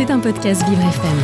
C'est un podcast Vivre FM.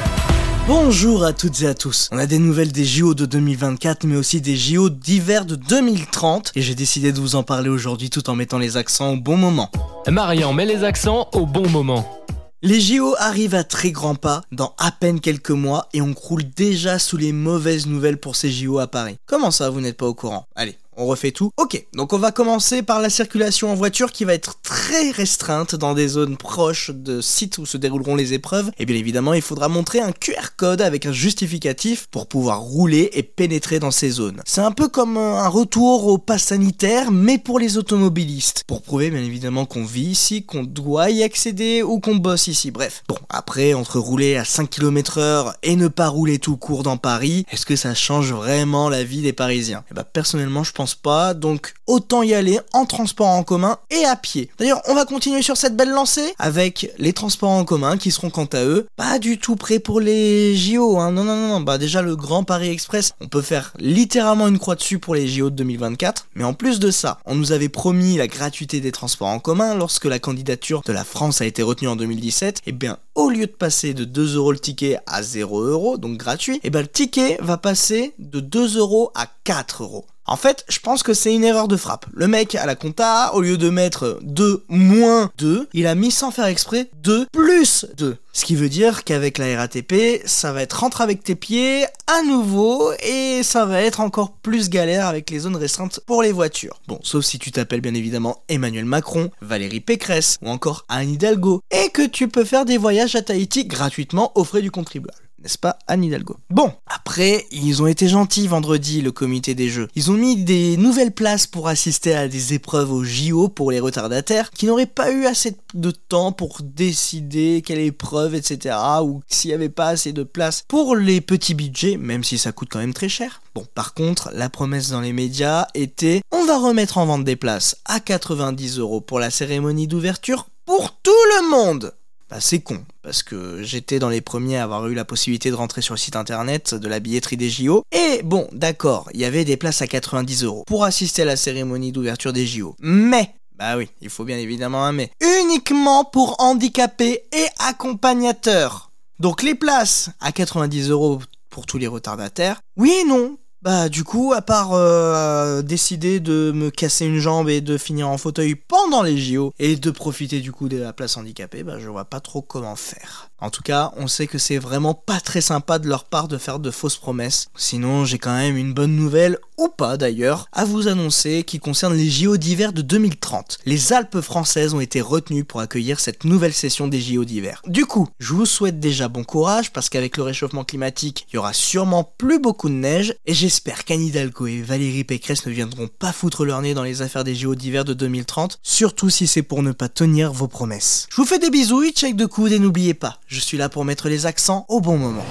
Bonjour à toutes et à tous. On a des nouvelles des JO de 2024, mais aussi des JO d'hiver de 2030, et j'ai décidé de vous en parler aujourd'hui tout en mettant les accents au bon moment. Marian met les accents au bon moment. Les JO arrivent à très grands pas dans à peine quelques mois et on croule déjà sous les mauvaises nouvelles pour ces JO à Paris. Comment ça, vous n'êtes pas au courant? Allez, on refait tout. Ok, donc on va commencer par la circulation en voiture qui va être très restreinte dans des zones proches de sites où se dérouleront les épreuves. Et bien évidemment, il faudra montrer un QR code avec un justificatif pour pouvoir rouler et pénétrer dans ces zones. C'est un peu comme un retour au pass sanitaire, mais pour les automobilistes. Pour prouver bien évidemment qu'on vit ici, qu'on doit y accéder ou qu'on bosse ici. Bref. Bon, après, entre rouler à 5 km heure et ne pas rouler tout court dans Paris, est-ce que ça change vraiment la vie des Parisiens? Bah personnellement, je pense pas, donc autant y aller en transport en commun et à pied. D'ailleurs, on va continuer sur cette belle lancée avec les transports en commun qui seront quant à eux pas du tout prêts pour les JO. Hein. Non, non, non. Bah déjà le Grand Paris Express, on peut faire littéralement une croix dessus pour les JO de 2024. Mais en plus de ça, on nous avait promis la gratuité des transports en commun lorsque la candidature de la France a été retenue en 2017. Et eh bien, au lieu de passer de 2 euros le ticket à 0 euros, donc gratuit, et eh bien le ticket va passer de 2 euros à 4 euros. En fait, je pense que c'est une erreur de frappe. Le mec à la compta, au lieu de mettre 2 moins 2, il a mis sans faire exprès 2 plus 2. Ce qui veut dire qu'avec la RATP, ça va être rentre avec tes pieds à nouveau et ça va être encore plus galère avec les zones restreintes pour les voitures. Bon, sauf si tu t'appelles bien évidemment Emmanuel Macron, Valérie Pécresse ou encore Anne Hidalgo et que tu peux faire des voyages à Tahiti gratuitement aux frais du contribuable n'est-ce pas, Anne Hidalgo? Bon, après, ils ont été gentils vendredi, le comité des jeux. Ils ont mis des nouvelles places pour assister à des épreuves au JO pour les retardataires qui n'auraient pas eu assez de temps pour décider quelle épreuve, etc. ou s'il n'y avait pas assez de place pour les petits budgets, même si ça coûte quand même très cher. Bon, par contre, la promesse dans les médias était on va remettre en vente des places à 90 euros pour la cérémonie d'ouverture pour tout le monde bah, c'est con, parce que j'étais dans les premiers à avoir eu la possibilité de rentrer sur le site internet de la billetterie des JO. Et bon, d'accord, il y avait des places à 90 euros pour assister à la cérémonie d'ouverture des JO. Mais, bah oui, il faut bien évidemment un mais, uniquement pour handicapés et accompagnateurs. Donc les places à 90 euros pour tous les retardataires, oui et non, bah du coup, à part euh, décider de me casser une jambe et de finir en fauteuil pendant les JO et de profiter du coup de la place handicapée, bah je vois pas trop comment faire. En tout cas, on sait que c'est vraiment pas très sympa de leur part de faire de fausses promesses. Sinon, j'ai quand même une bonne nouvelle, ou pas d'ailleurs, à vous annoncer qui concerne les JO d'hiver de 2030. Les Alpes françaises ont été retenues pour accueillir cette nouvelle session des JO d'hiver. Du coup, je vous souhaite déjà bon courage parce qu'avec le réchauffement climatique, il y aura sûrement plus beaucoup de neige et j'espère qu'Anne Hidalgo et Valérie Pécresse ne viendront pas foutre leur nez dans les affaires des JO d'hiver de 2030, surtout si c'est pour ne pas tenir vos promesses. Je vous fais des bisous, check de coude et n'oubliez pas, je suis là pour mettre les accents au bon moment.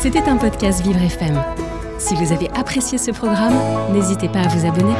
C'était un podcast Vivre FM. Si vous avez apprécié ce programme, n'hésitez pas à vous abonner.